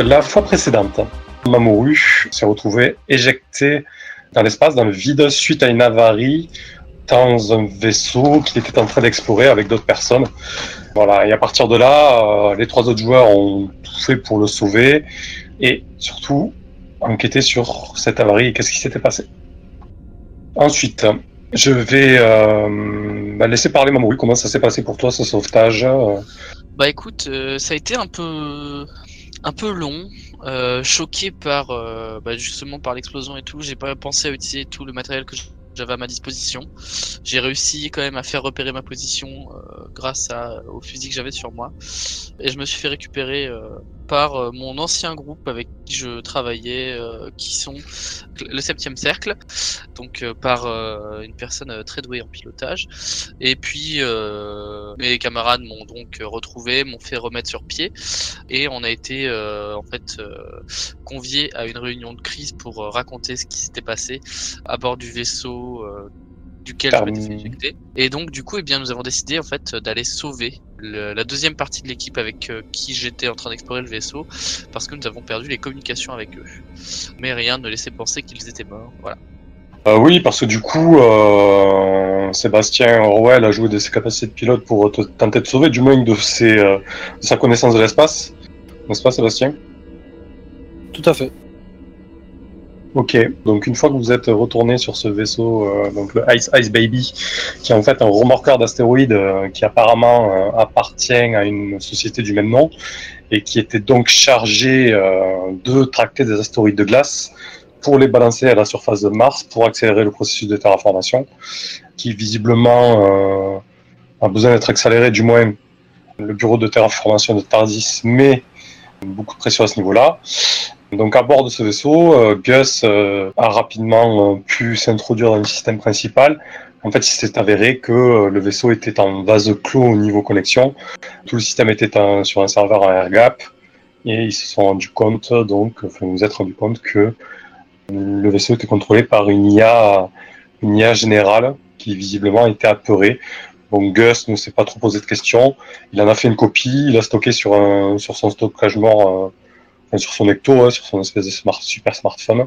La fois précédente, Mamoru s'est retrouvé éjecté dans l'espace, dans le vide, suite à une avarie dans un vaisseau qu'il était en train d'explorer avec d'autres personnes. Voilà, et à partir de là, euh, les trois autres joueurs ont tout fait pour le sauver et surtout enquêter sur cette avarie et qu'est-ce qui s'était passé. Ensuite, je vais euh, bah, laisser parler Mamoru. Comment ça s'est passé pour toi ce sauvetage? Bah écoute, euh, ça a été un peu un peu long, euh, choqué par euh, bah, justement par l'explosion et tout. J'ai pas pensé à utiliser tout le matériel que j'avais à ma disposition. J'ai réussi quand même à faire repérer ma position euh, grâce à, au fusil que j'avais sur moi. Et je me suis fait récupérer euh, par euh, mon ancien groupe avec qui je travaillais, euh, qui sont le septième cercle, donc euh, par une personne très douée en pilotage. Et puis mes camarades m'ont donc retrouvé, m'ont fait remettre sur pied, et on a été en fait conviés à une réunion de crise pour raconter ce qui s'était passé à bord du vaisseau duquel je m'étais Parmi- éjecter. Et donc du coup, eh bien, nous avons décidé en fait d'aller sauver le- la deuxième partie de l'équipe avec euh, qui j'étais en train d'explorer le vaisseau, parce que nous avons perdu les communications avec eux. Mais rien ne laissait penser qu'ils étaient morts. Voilà. Euh, Oui, parce que du coup, euh, Sébastien Orwell a joué de ses capacités de pilote pour te- tenter de sauver, du moins de, ses, euh, de sa connaissance de l'espace. N'est-ce pas, Sébastien? Tout à fait. Ok, donc une fois que vous êtes retourné sur ce vaisseau, euh, donc le Ice Ice Baby, qui est en fait un remorqueur d'astéroïdes euh, qui apparemment euh, appartient à une société du même nom et qui était donc chargé euh, de tracter des astéroïdes de glace pour les balancer à la surface de Mars pour accélérer le processus de terraformation, qui visiblement euh, a besoin d'être accéléré, du moins le bureau de terraformation de Tardis met beaucoup de pression à ce niveau-là. Donc à bord de ce vaisseau, euh, Gus euh, a rapidement euh, pu s'introduire dans le système principal. En fait, il s'est avéré que le vaisseau était en vase clos au niveau connexion. Tout le système était sur un serveur en air gap. Et ils se sont rendus compte, donc, enfin, vous êtes rendu compte que le vaisseau était contrôlé par une IA, générale qui visiblement était apeurée. Donc Gus ne s'est pas trop posé de questions. Il en a fait une copie, il l'a stocké sur, son stockage mort sur son Ecto, hein, sur son espèce de super smartphone,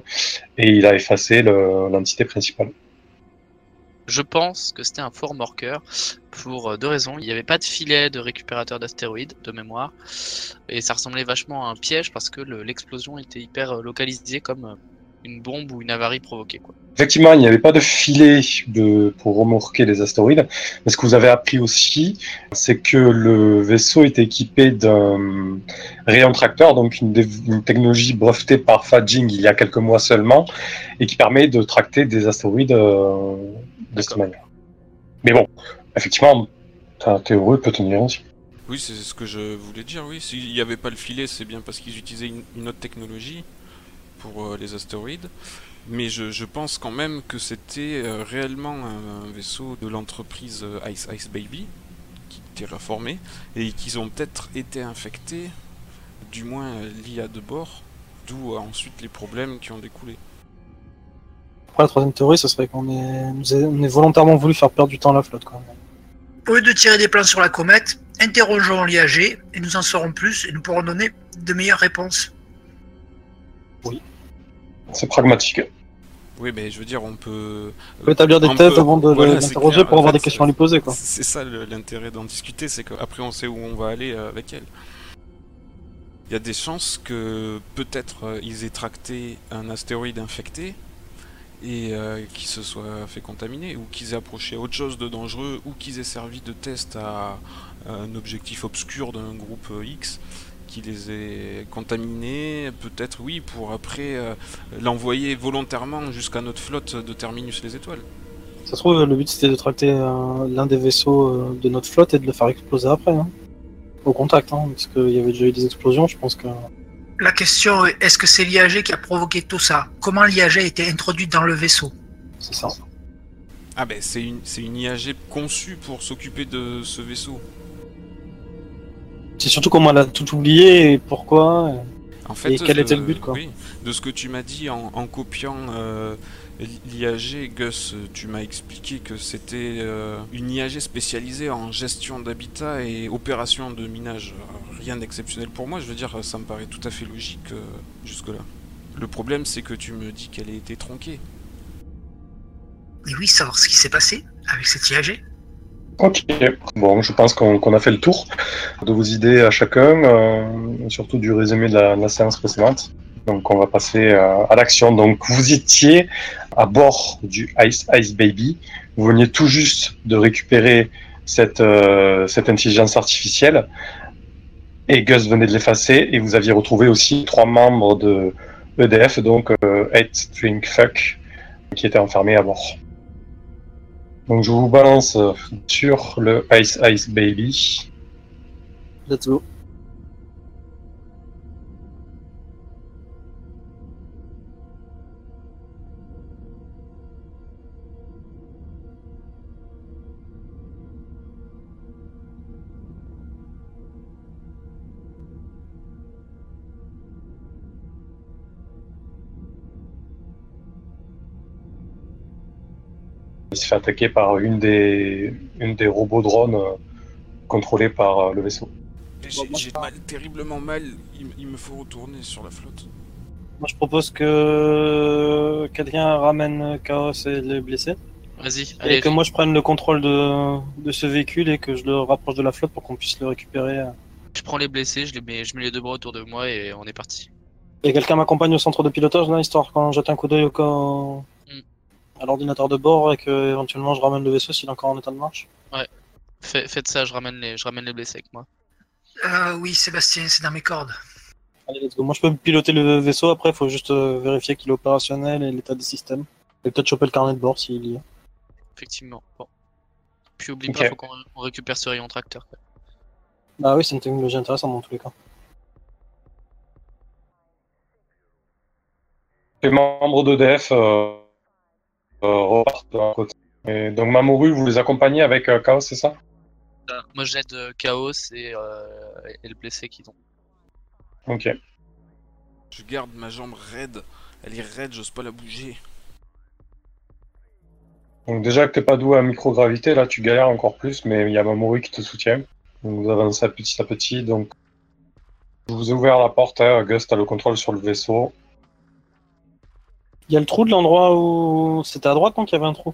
et il a effacé le- l'entité principale. Je pense que c'était un faux remorqueur pour euh, deux raisons. Il n'y avait pas de filet de récupérateur d'astéroïdes de mémoire et ça ressemblait vachement à un piège parce que le- l'explosion était hyper euh, localisée comme euh, une bombe ou une avarie provoquée. Quoi. Effectivement, il n'y avait pas de filet de, pour remorquer les astéroïdes, mais ce que vous avez appris aussi, c'est que le vaisseau était équipé d'un rayon tracteur, donc une, technologie brevetée par Fadjing il y a quelques mois seulement, et qui permet de tracter des astéroïdes euh, de cette manière. Mais bon, effectivement, ta théorie peut tenir aussi. Oui, c'est ce que je voulais dire, oui. S'il n'y avait pas le filet, c'est bien parce qu'ils utilisaient une, une autre technologie pour euh, les astéroïdes. Mais je, je pense quand même que c'était euh, réellement un, un vaisseau de l'entreprise euh, Ice Ice Baby, qui terraformé, et qu'ils ont peut-être été infectés, du moins l'IA de bord, d'où euh, ensuite les problèmes qui ont découlé. Après, la troisième théorie, ce serait qu'on est, nous est- on est volontairement voulu faire perdre du temps à la flotte. Quand même. Au lieu de tirer des plans sur la comète, interrogeons l'IAG et nous en saurons plus et nous pourrons donner de meilleures réponses. C'est pragmatique. Oui, mais je veux dire, on peut... On peut établir des thèses peut- avant de voilà, l'interroger pour En avoir fait, des questions à lui poser. Quoi. C'est ça l'intérêt d'en discuter, c'est qu'après on sait où on va aller euh, avec elle. Il y a des chances que peut-être euh, ils aient tracté un astéroïde infecté et euh, qu'ils se soient fait contaminer, ou qu'ils aient approché autre chose de dangereux, ou qu'ils aient servi de test à, à un objectif obscur d'un groupe euh, X qui les ait contaminés, peut-être oui, pour après euh, l'envoyer volontairement jusqu'à notre flotte de Terminus les Étoiles. Ça se trouve, le but c'était de tracter euh, l'un des vaisseaux euh, de notre flotte et de le faire exploser après. Hein. Au contact, hein, parce qu'il y avait déjà eu des explosions, je pense que. La question est est-ce que c'est l'IAG qui a provoqué tout ça? Comment l'IAG a été introduite dans le vaisseau? C'est ça. Ah ben c'est une, c'est une IAG conçue pour s'occuper de ce vaisseau. C'est surtout comment elle a tout oublié et pourquoi. En fait, Et quel de- était le but, quoi Oui, de ce que tu m'as dit en, en copiant euh, L'IAG, Gus, tu m'as expliqué que c'était euh, une IAG spécialisée en gestion d'habitat et opération de minage. Rien d'exceptionnel pour moi, je veux dire, ça me paraît tout à fait logique euh, jusque-là. Le problème, c'est que tu me dis qu'elle a été tronquée. Mais oui, savoir ce qui s'est passé avec cette IAG. Ok, bon, je pense qu'on a fait le tour de vos idées à chacun, euh, surtout du résumé de la, de la séance précédente. Donc on va passer euh, à l'action. Donc vous étiez à bord du Ice Ice Baby, vous veniez tout juste de récupérer cette, euh, cette intelligence artificielle et Gus venait de l'effacer et vous aviez retrouvé aussi trois membres de EDF, donc euh, Eight Drink Fuck, qui étaient enfermés à bord. Donc je vous balance euh, sur le Ice Ice Baby. Let's go. Il se fait attaquer par une des, une des robots drones euh, contrôlés par euh, le vaisseau. J'ai mal, terriblement mal, il, il me faut retourner sur la flotte. Moi, je propose que quelqu'un ramène Chaos et les blessés. Vas-y, Et allez. que moi, je prenne le contrôle de, de ce véhicule et que je le rapproche de la flotte pour qu'on puisse le récupérer. Je prends les blessés, je les mets, je mets les deux bras autour de moi et on est parti. Et quelqu'un m'accompagne au centre de pilotage, là, histoire qu'on jette un coup d'œil au cas. À l'ordinateur de bord et que éventuellement je ramène le vaisseau s'il est encore en état de marche. Fait- faites ça, je ramène les, je ramène les blessés avec moi. Euh, oui, Sébastien, c'est dans mes cordes. Allez, let's go. Moi, je peux piloter le vaisseau. Après, il faut juste euh, vérifier qu'il est opérationnel et l'état des systèmes. Et peut-être choper le carnet de bord s'il y a. Effectivement. Bon. Puis oublie Ok. pas, faut qu'on on récupère ce rayon tracteur. quoi. Bah oui, c'est une technologie intéressante dans tous les cas. Les membres d'EDF euh, repartent d'un côté. Et donc Mamoru, vous les accompagnez avec euh, Chaos, c'est ça? Euh, Moi j'aide euh, Chaos et, euh, et le blessé qui tombe. Ok. Je garde ma jambe raide, elle est raide, j'ose pas la bouger. Donc déjà que t'es pas doué à microgravité, là tu galères encore plus, mais il y a Mamoru qui te soutient. Donc vous avancez petit à petit. Donc je vous ai ouvert la porte, hein. Gus, t'as le contrôle sur le vaisseau. Il y a le trou de l'endroit où. C'était à droite, donc il y avait un trou.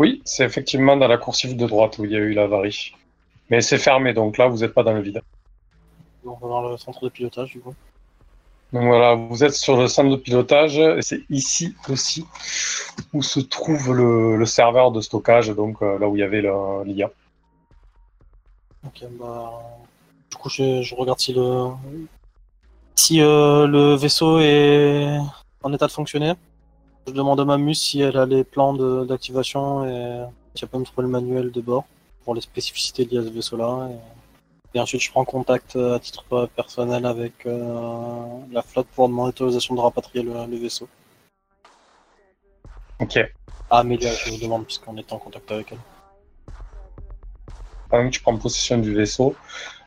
Oui, c'est effectivement dans la coursive de droite où il y a eu l'avarie. Mais c'est fermé, donc là vous n'êtes pas dans le vide. On va voir le centre de pilotage, du coup. Donc voilà, vous êtes sur le centre de pilotage, et c'est ici aussi où se trouve le, le serveur de stockage, donc euh, là où il y avait l'IA. Ok, bah. Du coup, je, je regarde si le. Si euh, le vaisseau est en état de fonctionner. Je demande à Mamus si elle a les plans d'activation et si elle peut me trouver le manuel de bord pour les spécificités liées à ce vaisseau-là. Et... et ensuite, je prends contact euh, à titre euh, personnel avec euh, la flotte pour demander l'autorisation de rapatrier le, le vaisseau. Ok. Ah, Amélia, je vous demande, puisqu'on est en contact avec elle. Pendant que tu prends possession du vaisseau,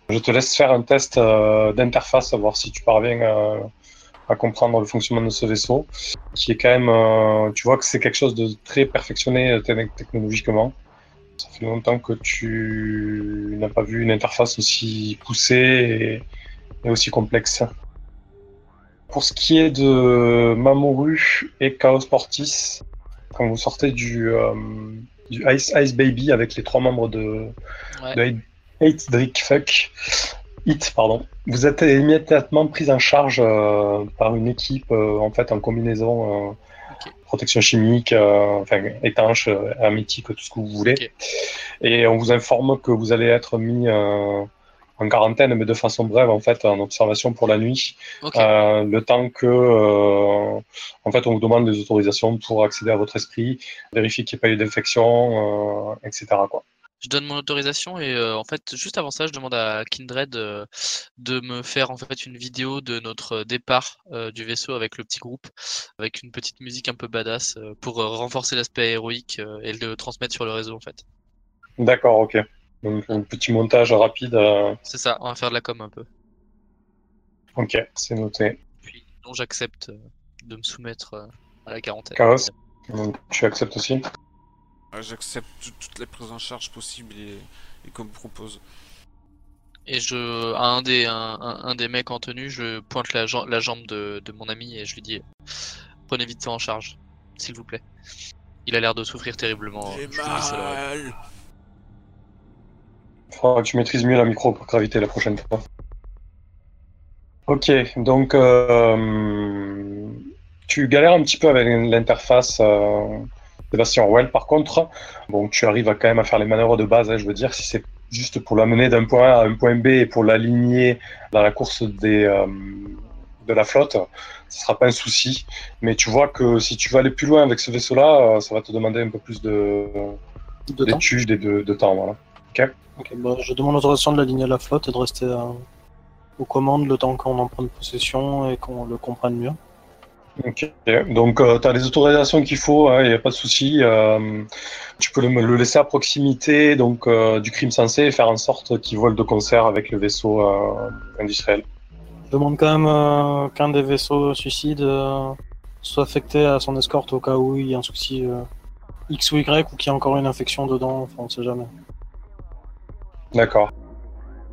je te laisse faire un test euh, d'interface, voir si tu parviens à, à comprendre le fonctionnement de ce vaisseau, qui est quand même, euh, tu vois que c'est quelque chose de très perfectionné euh, te- technologiquement. Ça fait longtemps que tu n'as pas vu une interface aussi poussée et, et aussi complexe. Pour ce qui est de Mamoru et Chaos Portis, quand vous sortez du, euh, du Ice Ice Baby avec les trois membres de, Ouais. de Hate Drick Fuck, Hit, pardon. Vous êtes immédiatement pris en charge euh, par une équipe euh, en fait en combinaison euh, protection chimique, euh, enfin étanche, euh, hermétique, tout ce que vous voulez. Et on vous informe que vous allez être mis euh, en quarantaine, mais de façon brève en fait, en observation pour la nuit, euh, le temps que euh, en fait on vous demande des autorisations pour accéder à votre esprit, vérifier qu'il n'y ait pas eu d'infection, euh, etc. Quoi. Je donne mon autorisation et euh, en fait juste avant ça je demande à Kindred euh, de me faire en fait une vidéo de notre départ euh, du vaisseau avec le petit groupe avec une petite musique un peu badass pour renforcer l'aspect héroïque et le transmettre sur le réseau en fait. D'accord, ok. Donc un petit montage rapide. C'est ça, on va faire de la com un peu. Ok, c'est noté. Puis non j'accepte de me soumettre à la quarantaine. Chaos. Tu acceptes aussi? J'accepte tout- toutes les prises en charge possibles et, et qu'on me propose. Et je, à un des, un, un- un des mecs en tenue, je pointe la, jam- la jambe de, de mon ami et je lui dis Prenez vite ça en charge, s'il vous plaît. Il a l'air de souffrir terriblement. J'ai Je lui dis ça, là. mal. Faudra que tu maîtrises mieux la microgravité la prochaine fois. Ok, donc euh, tu galères un petit peu avec l'interface euh, Sébastien Orwell. Par contre, bon, tu arrives à quand même à faire les manœuvres de base. hein, je veux dire, si c'est juste pour l'amener d'un point A à un point B et pour l'aligner dans la course des, euh, de la flotte, ce sera pas un souci. Mais tu vois que si tu veux aller plus loin avec ce vaisseau-là, euh, ça va te demander un peu plus de d'études et de, de temps. Voilà. Ok, bah, je demande l'autorisation de l'aligner à la flotte et de rester euh, aux commandes le temps qu'on en prenne possession et qu'on le comprenne mieux. Ok, donc tu as les autorisations qu'il faut, il n'y a pas de souci. euh, tu peux le, le laisser à proximité donc euh, du crime sensé et faire en sorte qu'il vole de concert avec le vaisseau euh, industriel. Je demande quand même euh, qu'un des vaisseaux suicides euh, soit affecté à son escorte au cas où il y a un souci euh, X ou Y ou qu'il y a encore une infection dedans, enfin on sait jamais. D'accord.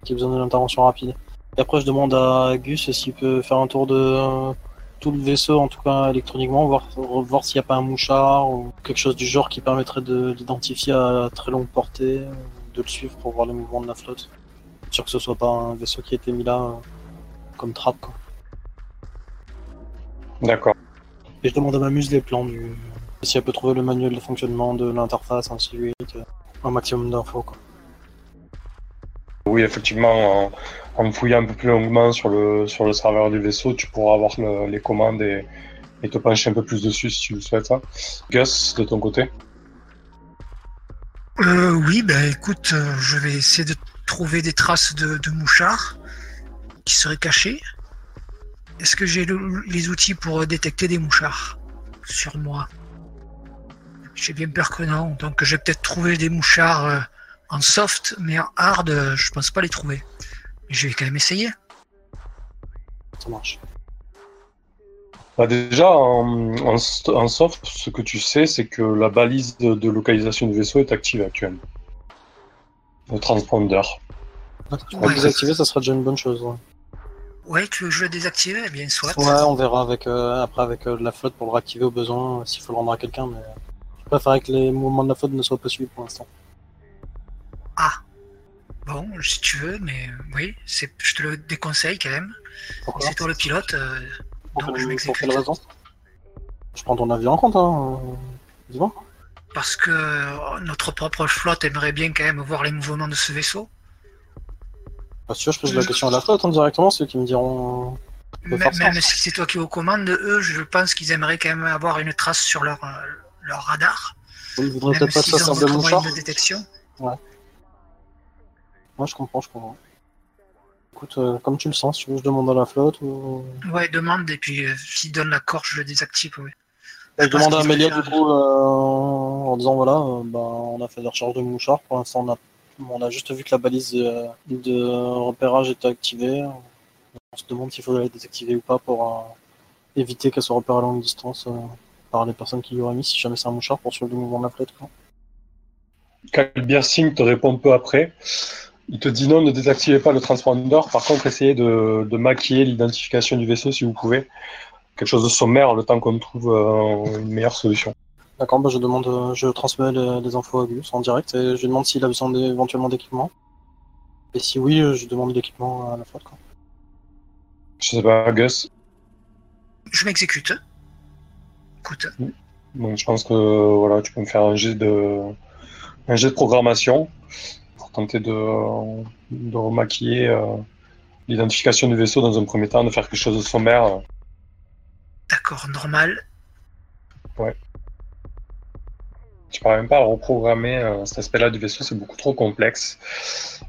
Qu'il y a besoin d'une intervention rapide. Et après je demande à Gus s'il peut faire un tour de euh, tout le vaisseau, en tout cas électroniquement, voir, voir s'il n'y a pas un mouchard ou quelque chose du genre qui permettrait de l'identifier à très longue portée, de le suivre pour voir les mouvements de la flotte. Sûr que ce soit pas un vaisseau qui a été mis là euh, comme trappe. Quoi. D'accord. Et je demande à Mamuse les plans du. Si elle peut trouver le manuel de fonctionnement de l'interface, ainsi de suite. euh, Un maximum d'infos, quoi. Oui, effectivement, en, fouillant un peu plus longuement sur le, serveur du vaisseau, tu pourras avoir le- les commandes et, te pencher un peu plus dessus si tu le souhaites. hein. Gus, de ton côté? Euh, oui, ben écoute, euh, je vais essayer de trouver des traces de, mouchards qui seraient cachés. Est-ce que j'ai le- les outils pour euh, détecter des mouchards sur moi? J'ai bien peur que non, donc je vais peut-être trouver des mouchards euh, en soft, mais en hard, je pense pas les trouver. Mais je vais quand même essayer. Ça marche. Bah déjà, en, en, st- en soft, ce que tu sais, c'est que la balise de, de localisation du vaisseau est active actuellement. Le transpondeur. Tu Ouais. peux désactiver, ça serait déjà une bonne chose. Ouais, Ouais, tu veux que je le désactive? Eh bien, soit. Ouais, on verra avec, euh, après avec euh, la flotte pour le réactiver au besoin, euh, s'il faut le rendre à quelqu'un, mais je préférerais que les mouvements de la flotte ne soient pas suivis pour l'instant. Ah. Bon, si tu veux, mais euh, oui, c'est, je te le déconseille quand même. Pourquoi C'est toi le pilote. euh, pour, donc je pour m'exécute. quelle raison? Je prends ton avis en compte, hein. euh, Dis-moi. Parce que notre propre flotte aimerait bien quand même voir les mouvements de ce vaisseau. Bah, si tu veux, je pose la question à la flotte hein, directement, c'est eux qui me diront. Même, même si c'est toi qui es aux commandes, eux, je pense qu'ils aimeraient quand même avoir une trace sur leur, leur radar. euh, Ils voudraient Même peut-être pas ça de mouchard. de détection. Moi, je comprends, je comprends. Écoute, euh, comme tu le sens, si tu veux, je demande à la flotte ou. Ouais, demande, et puis euh, s'ils donnent l'accord, je le désactive, oui. Bah, je demande à Amélia du coup euh, en disant voilà, euh, bah, on a fait des recherches de mouchards. Pour l'instant, on a, on a juste vu que la balise de repérage était activée. On se demande s'il faudrait la désactiver ou pas pour euh, éviter qu'elle soit repérée à longue distance euh, par les personnes qui y auraient mis si jamais c'est un mouchard pour suivre le mouvement de la flotte. Quoi. Kalbir Singh te répond peu après. Il te dit non, ne désactivez pas le transpondeur. Par contre, essayez de, de maquiller l'identification du vaisseau si vous pouvez. Quelque chose de sommaire, le temps qu'on trouve euh, une meilleure solution. D'accord, bah, je demande, euh, je transmets les, les infos à Gus en direct et je lui demande s'il a besoin éventuellement d'équipement. Et si oui, euh, je demande l'équipement à la flotte. Quoi. Je sais pas, Gus. Je m'exécute. Écoute, Donc, je pense que voilà, tu peux me faire un jet de, un jet de programmation tenter de, de remaquiller euh, l'identification du vaisseau dans un premier temps, de faire quelque chose de sommaire. d'accord, normal. Tu ne même pas à reprogrammer euh, cet aspect-là du vaisseau, c'est beaucoup trop complexe.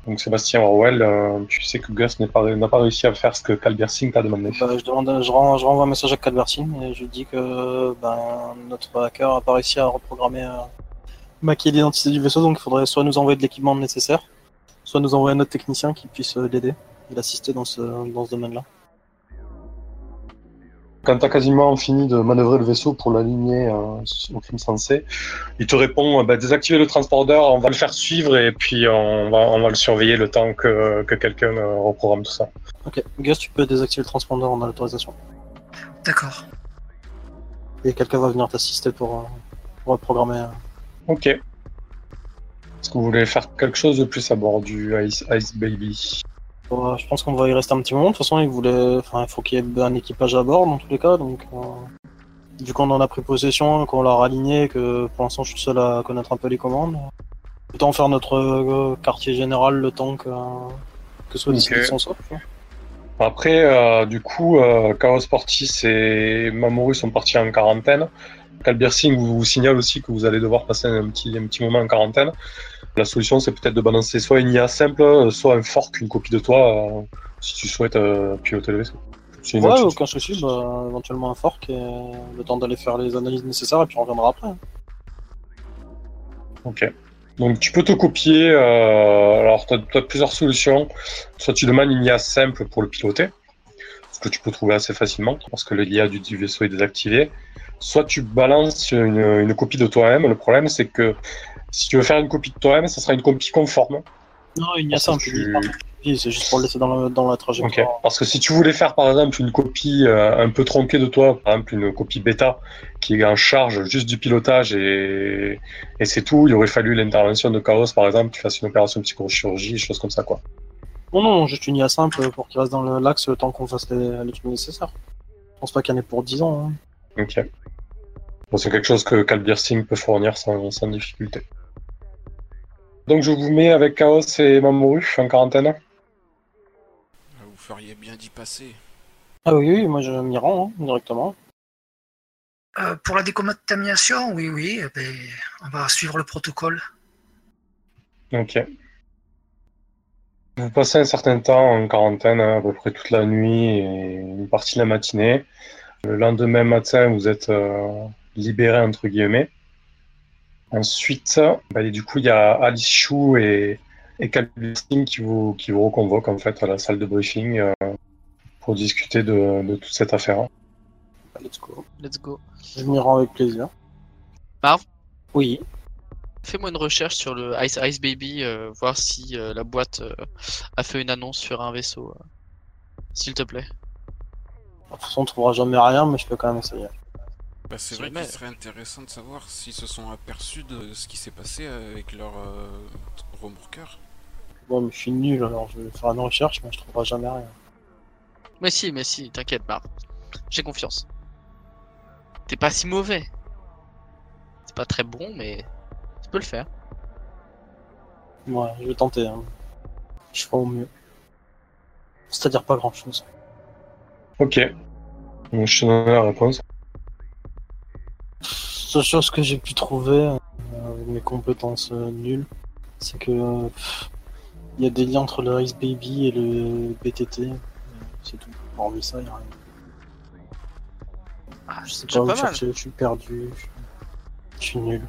Donc Sébastien Orwell, euh, tu sais que Gus n'a pas, n'a pas réussi à faire ce que Calbert Singh t'a demandé. Bah, je, demande, je, ren- je renvoie un message à Calvertine et je dis que ben, notre hacker a pas réussi à reprogrammer, euh, maquiller l'identité du vaisseau, donc il faudrait soit nous envoyer de l'équipement nécessaire, soit nous envoyer un autre technicien qui puisse euh, l'aider et l'assister dans ce, dans ce domaine-là. Quand tu as quasiment fini de manœuvrer le vaisseau pour l'aligner euh, au crime sensé, il te répond bah, désactiver le transpondeur, on va le faire suivre et puis on va, on va le surveiller le temps que, que quelqu'un euh, reprogramme tout ça. Ok, Gus, tu peux désactiver le transpondeur, on a l'autorisation. D'accord. Et quelqu'un va venir t'assister pour, euh, pour reprogrammer. Ok. Est-ce que vous voulez faire quelque chose de plus à bord du Ice, Ice Baby? Ouais, je pense qu'on va y rester un petit moment. De toute façon, il voulait, enfin, il faut qu'il y ait un équipage à bord dans tous les cas. Donc, euh, vu qu'on en a pris possession, qu'on l'a raligné, que pour l'instant je suis seul à connaître un peu les commandes, autant faire notre euh, quartier général le temps que que soit décidé Ok. son sort. tu vois. Après, euh, du coup, euh, Chaos Portis et Mamoru sont partis en quarantaine. Singh vous, vous signale aussi que vous allez devoir passer un petit, un petit moment en quarantaine. La solution, c'est peut-être de balancer soit une IA simple, soit un fork, une copie de toi, euh, si tu souhaites euh, piloter le vaisseau. Ouais, option. aucun souci. Bah, éventuellement un fork et le temps d'aller faire les analyses nécessaires et puis on reviendra après. Ok. Donc tu peux te copier. euh, alors tu as, plusieurs solutions. Soit tu demandes une IA simple pour le piloter, ce que tu peux trouver assez facilement parce que l'IA du, du vaisseau est désactivé. Soit tu balances une, une copie de toi-même. Le problème c'est que si tu veux faire une copie de toi-même, ça sera une copie conforme. Non, il y a peu. tu- C'est juste pour le laisser dans, le, dans la trajectoire. Parce que si tu voulais faire par exemple une copie euh, un peu tronquée de toi, par exemple une copie bêta qui est en charge juste du pilotage et, et c'est tout, il aurait fallu l'intervention de Chaos par exemple, qui fasse une opération psychochirurgie, des choses comme ça quoi. Non, non, juste une IA simple pour qu'il reste dans le- l'axe le temps qu'on fasse les, les trucs nécessaires. Je pense pas qu'il y en ait pour 10 ans. hein. Ok. Bon, c'est quelque chose que Calbir Singh peut fournir sans, sans difficulté. Donc je vous mets avec Chaos et Mamoru en quarantaine. Ah, Vous feriez bien d'y passer. Ah oui, oui, moi je m'y rends hein, directement. Euh, pour la décontamination, oui, oui, eh ben, on va suivre le protocole. Ok. Vous passez un certain temps en quarantaine, hein, à peu près toute la nuit et une partie de la matinée. Le lendemain matin, vous êtes euh, libéré entre guillemets. Ensuite, bah, et du coup, il y a Alice Chou et, et Calvin qui vous, qui vous reconvoquent en fait à la salle de briefing euh, pour discuter de, de toute cette affaire. Let's go. Let's go. Je m'y rends avec plaisir. Marv Oui. Fais-moi une recherche sur le Ice Ice Baby, euh, voir si euh, la boîte euh, a fait une annonce sur un vaisseau. euh, S'il te plaît. De toute façon, on trouvera jamais rien, mais je peux quand même essayer. Bah, c'est vrai qu'il serait intéressant de savoir s'ils se sont aperçus de ce qui s'est passé avec leur euh, remorqueur. Bon, mais je suis nul, alors je vais faire une recherche, mais je trouverai jamais rien. Mais si, mais si, t'inquiète, Marv. J'ai confiance. T'es pas si mauvais. C'est pas très bon, mais tu peux le faire. Ouais, je vais tenter. hein. Je ferai au mieux. C'est-à-dire pas grand-chose. Ok. Donc, je te donne la réponse. Seule chose que j'ai pu trouver, euh, avec mes compétences euh, nulles, c'est que euh, il y a des liens entre le Ice Baby et le BTT. euh, C'est tout. Hormis ça, il y a rien. Ah, Je sais pas déjà où pas mal. chercher, je suis perdu. Je, je suis nul.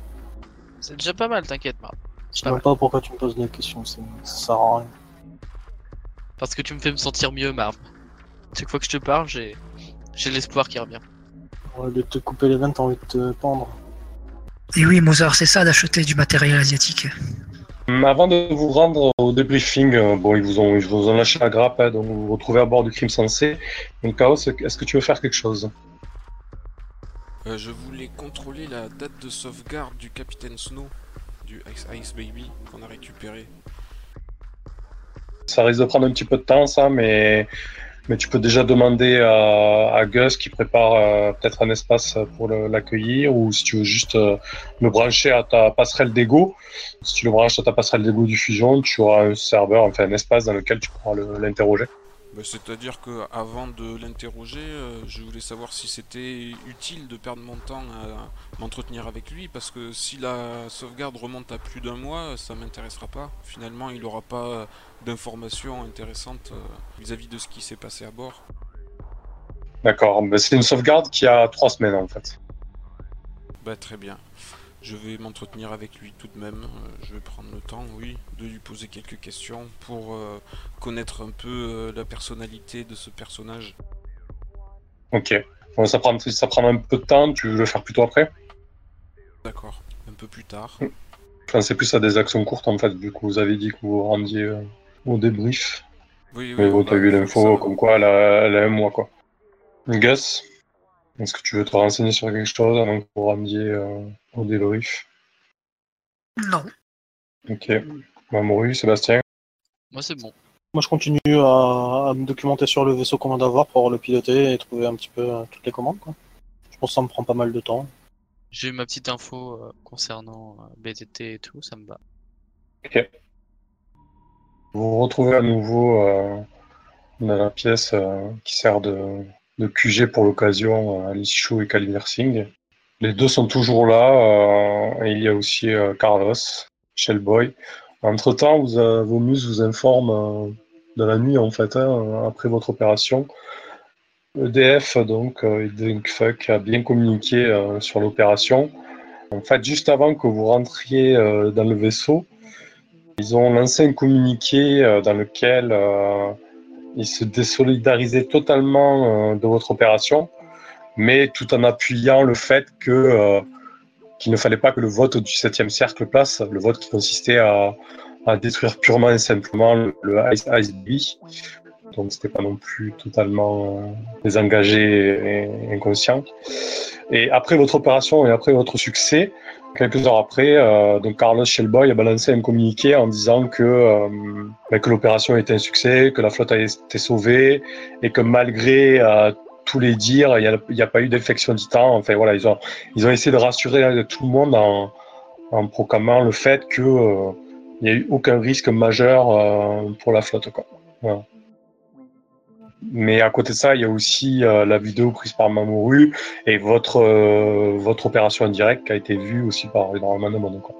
C'est déjà pas mal, t'inquiète, Marv. Je sais même pas pourquoi tu me poses des questions, c'est- ça sert à rien. Parce que tu me fais me sentir mieux, Marv. Chaque fois que je te parle, j'ai j'ai l'espoir qui revient. Au lieu de te couper les veines, t'as envie de te pendre. Et oui, Mozart, c'est ça d'acheter du matériel asiatique. Avant de vous rendre au débriefing, euh, bon, ils vous ont, ils vous ont lâché la grappe, hein, donc vous vous retrouvez à bord du crime sensé. Donc, Chaos, est-ce que tu veux faire quelque chose? Euh, je voulais contrôler la date de sauvegarde du Capitaine Snow, du Ice Ice Baby qu'on a récupéré. Ça risque de prendre un petit peu de temps, ça, mais, mais tu peux déjà demander à, Gus qui prépare euh, peut-être un espace pour l'accueillir, ou si tu veux juste euh, le brancher à ta passerelle d'ego. Si tu le branches à ta passerelle d'ego du Fusion, tu auras un serveur, enfin un espace dans lequel tu pourras l'interroger. Bah, C'est-à-dire que avant de l'interroger, euh, je voulais savoir si c'était utile de perdre mon temps à m'entretenir avec lui, parce que si la sauvegarde remonte à plus d'un mois, ça m'intéressera pas. Finalement, il aura pas d'informations intéressantes euh, vis-à-vis de ce qui s'est passé à bord. D'accord, mais c'est une sauvegarde qui a trois semaines en fait. Bah très bien. Je vais m'entretenir avec lui tout de même. Euh, je vais prendre le temps, oui, de lui poser quelques questions pour euh, connaître un peu euh, la personnalité de ce personnage. Ok. Bon, ça, prend, ça prend un peu de temps, tu veux le faire plutôt après? D'accord. Un peu plus tard. Je pensais plus à des actions courtes en fait, vu que vous avez dit que vous vous rendiez euh, au débrief. Oui, oui. Mais bon, t'as eu l'info comme quoi elle a, elle a un mois quoi. Gus, est-ce que tu veux te renseigner sur quelque chose avant que vous rendiez euh, au débrief Non. Ok. Mamoru, Sébastien Moi, c'est bon. Moi, je continue à, à me documenter sur le vaisseau qu'on vient d'avoir pour le piloter et trouver un petit peu euh, toutes les commandes. Quoi. Je pense que ça me prend pas mal de temps. J'ai eu ma petite info euh, concernant euh, BTT et tout, ça me va. Vous vous retrouvez à nouveau euh, dans la pièce euh, qui sert de, de QG pour l'occasion à Lishu et Singh. Les deux sont toujours là euh, et il y a aussi euh, Carlos, Shellboy. Entre-temps, vous, euh, vos muses vous informent de la nuit en fait, hein, après votre opération. EDF, donc, Drinkfuck a bien communiqué sur l'opération. En fait, juste avant que vous rentriez dans le vaisseau, ils ont lancé un communiqué dans lequel ils se désolidarisaient totalement de votre opération, mais tout en appuyant le fait que euh, qu'il ne fallait pas que le vote du 7e cercle place, le vote qui consistait à, à détruire purement et simplement le, Ice, Ice. Donc c'était pas non plus totalement désengagé et inconscient. Et après votre opération et après votre succès, Quelques heures après, euh, donc Carlos Shellboy a balancé un communiqué en disant que, euh, ben, que l'opération était un succès, que la flotte a été sauvée et que malgré euh, tous les dires, il n'y a, pas eu d'infection du temps. Enfin voilà, ils ont, ils ont essayé de rassurer tout le monde en, en proclamant le fait qu'il euh, n'y a eu aucun risque majeur euh, pour la flotte. Quoi. Mais à côté de ça, il y a aussi euh, la vidéo prise par Mamoru et votre, euh, votre opération en direct qui a été vue aussi par énormément de monde. Quoi.